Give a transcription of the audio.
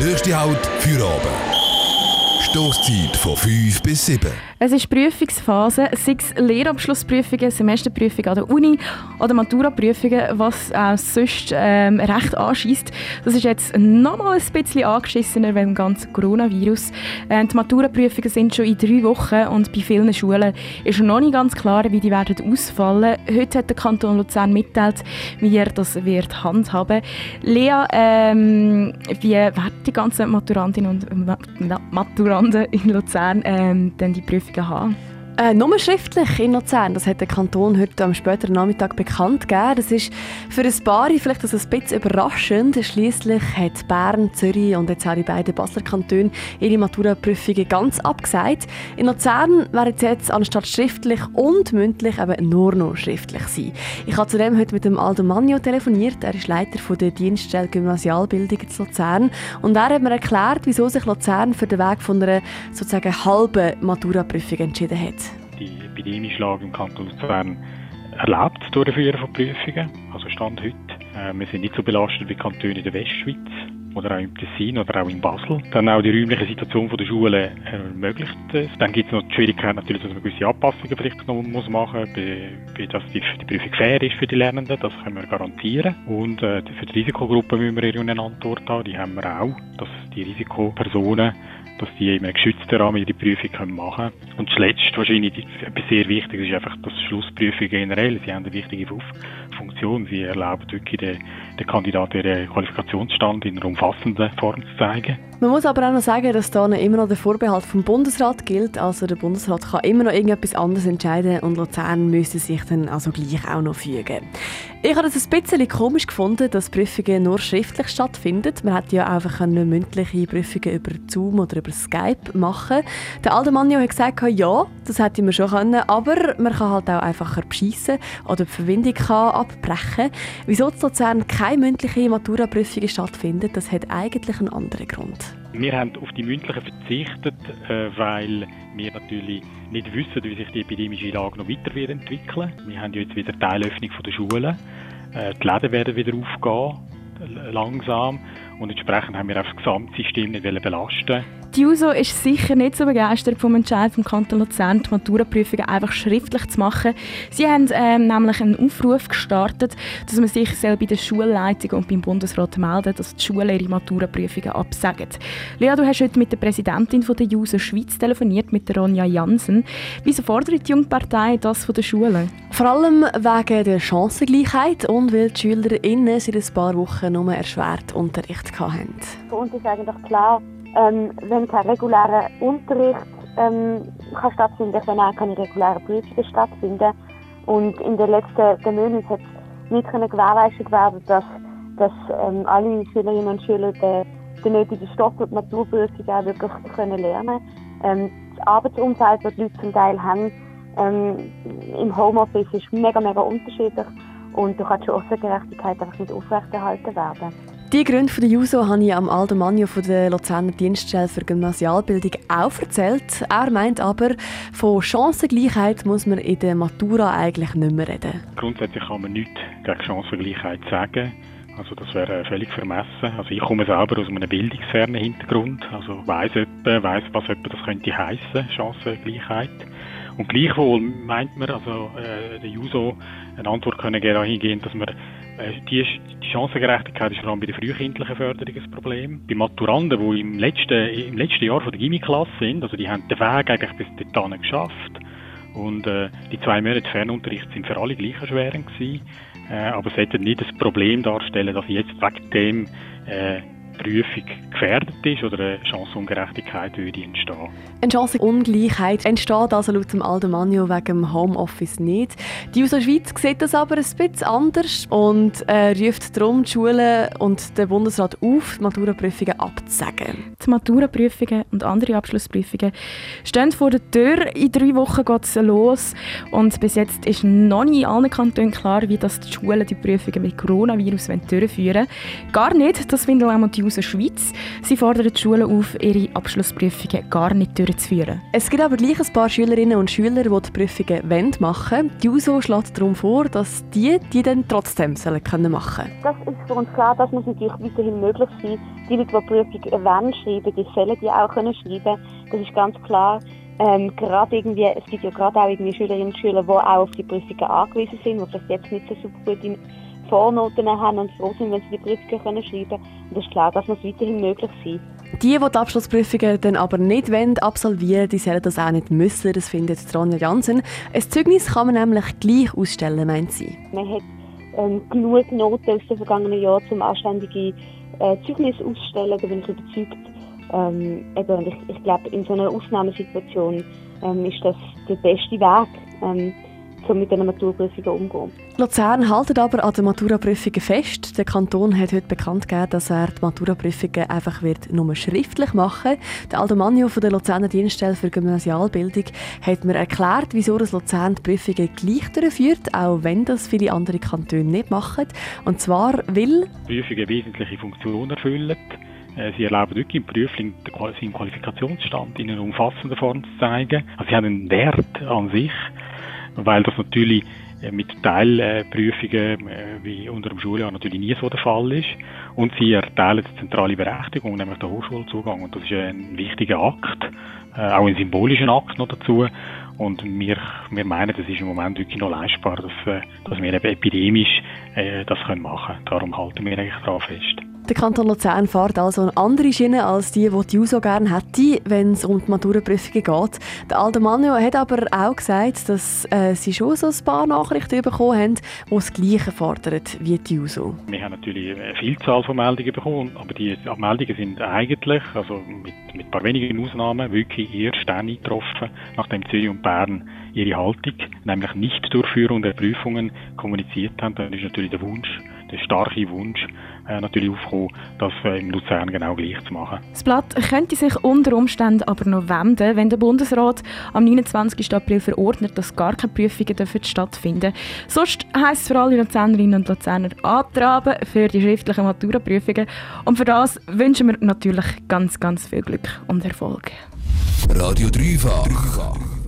Nächste Halt für oben. Stoßzeit von 5 bis 7. Es ist Prüfungsphase, sei es Lehrabschlussprüfungen, Semesterprüfungen an der Uni oder Maturaprüfungen, was auch sonst ähm, recht anschießt. Das ist jetzt nochmal ein bisschen angeschissener wegen dem ganzen Coronavirus. Äh, die Maturaprüfungen sind schon in drei Wochen und bei vielen Schulen ist noch nicht ganz klar, wie die werden ausfallen. Heute hat der Kanton Luzern mitteilt, wie er das wird handhaben. Lea, ähm, wie werden die ganzen Maturantinnen und Maturanten Landen in Luzern ähm, dann die Prüfungen haben? Äh, nur schriftlich in Luzern, das hat der Kanton heute am späteren Nachmittag bekannt gegeben. Das ist für ein paar vielleicht ein bisschen überraschend. Schließlich hat Bern, Zürich und jetzt auch die beiden Basler Kantone ihre Maturaprüfungen ganz abgesagt. In Luzern werden es jetzt anstatt schriftlich und mündlich eben nur noch schriftlich sein. Ich habe zudem heute mit dem Aldo Magno telefoniert. Er ist Leiter von der Dienststelle Gymnasialbildung in Luzern und er hat mir erklärt, wieso sich Luzern für den Weg von einer sozusagen halben Maturaprüfung entschieden hat Lage im Kanton Luzern erlaubt, das Durchführen von Prüfungen. Also Stand heute. Äh, wir sind nicht so belastet wie Kantone in der Westschweiz oder auch im Tessin oder auch in Basel. Dann auch die räumliche Situation der Schulen ermöglicht es. Dann gibt es noch die Schwierigkeit natürlich, dass man gewisse Anpassungen vielleicht noch muss machen muss, dass die, die, Prüfung fair ist für die Lernenden. Das können wir garantieren. Und äh, für die Risikogruppen müssen wir eine Antwort haben. Die haben wir auch, dass die Risikopersonen dass die in einem geschützten Rahmen ihre Prüfung machen können. Und zuletzt wahrscheinlich etwas sehr Wichtiges ist einfach, dass Schlussprüfungen generell, sie haben eine wichtige Funktion. Sie erlauben wirklich den, den Kandidaten ihren Qualifikationsstand in einer umfassenden Form zu zeigen. Man muss aber auch noch sagen, dass da immer noch der Vorbehalt vom Bundesrat gilt. Also der Bundesrat kann immer noch irgendetwas anderes entscheiden und Luzern müsste sich dann also gleich auch noch fügen. Ich habe es ein bisschen komisch gefunden, dass Prüfungen nur schriftlich stattfinden. Man hätte ja einfach mündliche Prüfungen über Zoom oder über Skype machen Der Aldemanio hat gesagt, ja, das hätte man schon können, aber man kann halt auch einfacher beschissen oder die Verbindung kann abbrechen. Wieso in Luzern keine mündliche Maturaprüfungen stattfinden, das hat eigentlich einen anderen Grund. Wir haben auf die mündlichen verzichtet, äh, weil wir natürlich nicht wissen, wie sich die epidemische Lage noch weiter wird entwickeln. Wir haben jetzt wieder Teilöffnung der Schulen. Äh, die Läden werden wieder aufgehen, langsam. Und entsprechend haben wir auch das Gesamtsystem nicht belasten die JUSO ist sicher nicht so begeistert vom Entscheid vom Kanton Luzern, die Maturaprüfungen einfach schriftlich zu machen. Sie haben ähm, nämlich einen Aufruf gestartet, dass man sich bei der Schulleitung und beim Bundesrat melden dass die Schulen ihre Maturaprüfungen absagen. Lea, du hast heute mit der Präsidentin von der JUSO Schweiz telefoniert, mit der Ronja Jansen. Wieso fordert die Jungpartei das von den Schulen? Vor allem wegen der Chancengleichheit und weil die SchülerInnen seit ein paar Wochen nur erschwert Unterricht hatten. Für uns ist eigentlich klar, ähm, wenn kein regulärer Unterricht ähm, kann stattfinden kann, auch keine regulären Prüfungen stattfinden. Und in den letzten Monaten hat nicht gewährleistet werden, dass, dass ähm, alle Schülerinnen und Schüler den, den nötigen Stoff und die Maturprüfung auch wirklich können lernen ähm, Das Arbeitsumfeld, das die Leute zum Teil haben, ähm, im Homeoffice ist mega, mega unterschiedlich und da kann die Chancengerechtigkeit einfach nicht aufrechterhalten werden. Die Gründe der JUSO habe ich am Aldo Magno von der Luzerner Dienststelle für Gymnasialbildung auch erzählt. Er meint aber, von Chancengleichheit muss man in der Matura eigentlich nicht mehr reden. Grundsätzlich kann man nichts gegen Chancengleichheit sagen. Also das wäre völlig vermessen. Also ich komme selber aus einem bildungsfernen Hintergrund, also weiß etwa, weiß was etwa das könnte heißen, Chancengleichheit. Und gleichwohl meint man, also äh, der JUSO eine Antwort können geben hingehen, dass man äh, die, Chancengerechtigkeit ist vor allem bei der frühkindlichen Förderung ein Problem. Bei Maturanten, die im letzten, im letzten Jahr von der Gimmi-Klasse sind, also die haben den Weg eigentlich bis dorthin geschafft. Und äh, die zwei Monate Fernunterricht sind für alle gleich erschwerend gewesen. Äh, aber es sollte nicht das Problem darstellen, dass jetzt wegen dem äh, Prüfung gefährdet ist oder eine Chancenungerechtigkeit würde entstehen. Eine Chancenungleichheit entsteht also laut dem Aldomagno wegen dem Homeoffice nicht. Die USA Schweiz sieht das aber ein bisschen anders und äh, ruft darum die Schulen und den Bundesrat auf, die Maturaprüfungen abzusagen. Die Maturaprüfungen und andere Abschlussprüfungen stehen vor der Tür. In drei Wochen geht es los und bis jetzt ist noch nicht in allen Kantonen klar, wie das die Schulen die Prüfungen mit Coronavirus durchführen wollen. Gar nicht, das finden auch die JUSO Schweiz. Sie fordern die Schulen auf, ihre Abschlussprüfungen gar nicht durchzuführen. Es gibt aber gleich ein paar Schülerinnen und Schüler, die die Prüfungen machen wollen. Die JUSO schlägt darum vor, dass die die dann trotzdem sollen können machen Das ist für uns klar, das muss natürlich weiterhin möglich sein. Die Leute, die Prüfungen wollen schreiben, die sollen die auch können schreiben. Das ist ganz klar. Ähm, gerade irgendwie, es gibt ja gerade auch irgendwie Schülerinnen und Schüler, die auch auf die Prüfungen angewiesen sind, die vielleicht jetzt nicht so super gute Vornoten haben und froh sind, wenn sie die Prüfungen können schreiben können. Und das ist klar, das muss weiterhin möglich sein. Die, die die Abschlussprüfungen dann aber nicht wollen, absolvieren die sollen das auch nicht müssen, das findet Ronja Jansen. Ein Zeugnis kann man nämlich gleich ausstellen, meint sie. Man hat ähm, genug Noten aus den vergangenen Jahren, um anständige äh, Zeugnisse auszustellen, da bin ich überzeugt. Ähm, eben, ich, ich glaube, in so einer Ausnahmesituation ähm, ist das der beste Weg, ähm, um mit den Maturprüfungen umzugehen. Luzern hält aber an den Maturaprüfungen fest. Der Kanton hat heute bekannt gegeben, dass er die Maturaprüfungen einfach wird nur schriftlich machen wird. Der Manio von der Luzerner Dienststelle für Gymnasialbildung hat mir erklärt, wieso das Luzern die Prüfungen gleich durchführt, auch wenn das viele andere Kantone nicht machen. Und zwar weil Prüfungen wesentliche Funktionen erfüllen. Äh, sie erlauben wirklich im Prüfling seinen Qualifikationsstand in einer umfassenden Form zu zeigen. Also sie haben einen Wert an sich, weil das natürlich mit Teilprüfungen äh, wie unter dem Schuljahr natürlich nie so der Fall ist. Und sie erteilen die zentrale Berechtigung, nämlich den Hochschulzugang. Und das ist ein wichtiger Akt, auch ein symbolischer Akt noch dazu. Und wir, wir meinen, das ist im Moment wirklich noch leistbar, dass, dass wir eben epidemisch äh, das können machen können. Darum halten wir eigentlich daran fest. Der Kanton Luzern fährt also eine andere Schiene als die, die die JUSO gerne hätte, wenn es um die Maturaprüfungen geht. Der alte Manuel hat aber auch gesagt, dass äh, sie schon so ein paar Nachrichten bekommen haben, die das Gleiche fordern wie die JUSO. Wir haben natürlich eine Vielzahl von Meldungen bekommen, aber die Meldungen sind eigentlich, also mit, mit ein paar wenigen Ausnahmen, wirklich erst dann eingetroffen, nachdem Zürich und Bern ihre Haltung, nämlich Nicht-Durchführung der Prüfungen, kommuniziert haben. Dann ist natürlich der Wunsch, der starke Wunsch äh, natürlich aufgekommen, das äh, im Luzern genau gleich zu machen. Das Blatt könnte sich unter Umständen aber noch wenden, wenn der Bundesrat am 29. April verordnet, dass gar keine Prüfungen dürfen stattfinden Sonst heisst es für alle Luzernerinnen und Luzerner antraben für die schriftlichen Maturaprüfungen. Und für das wünschen wir natürlich ganz, ganz viel Glück und Erfolg. Radio Dreifach.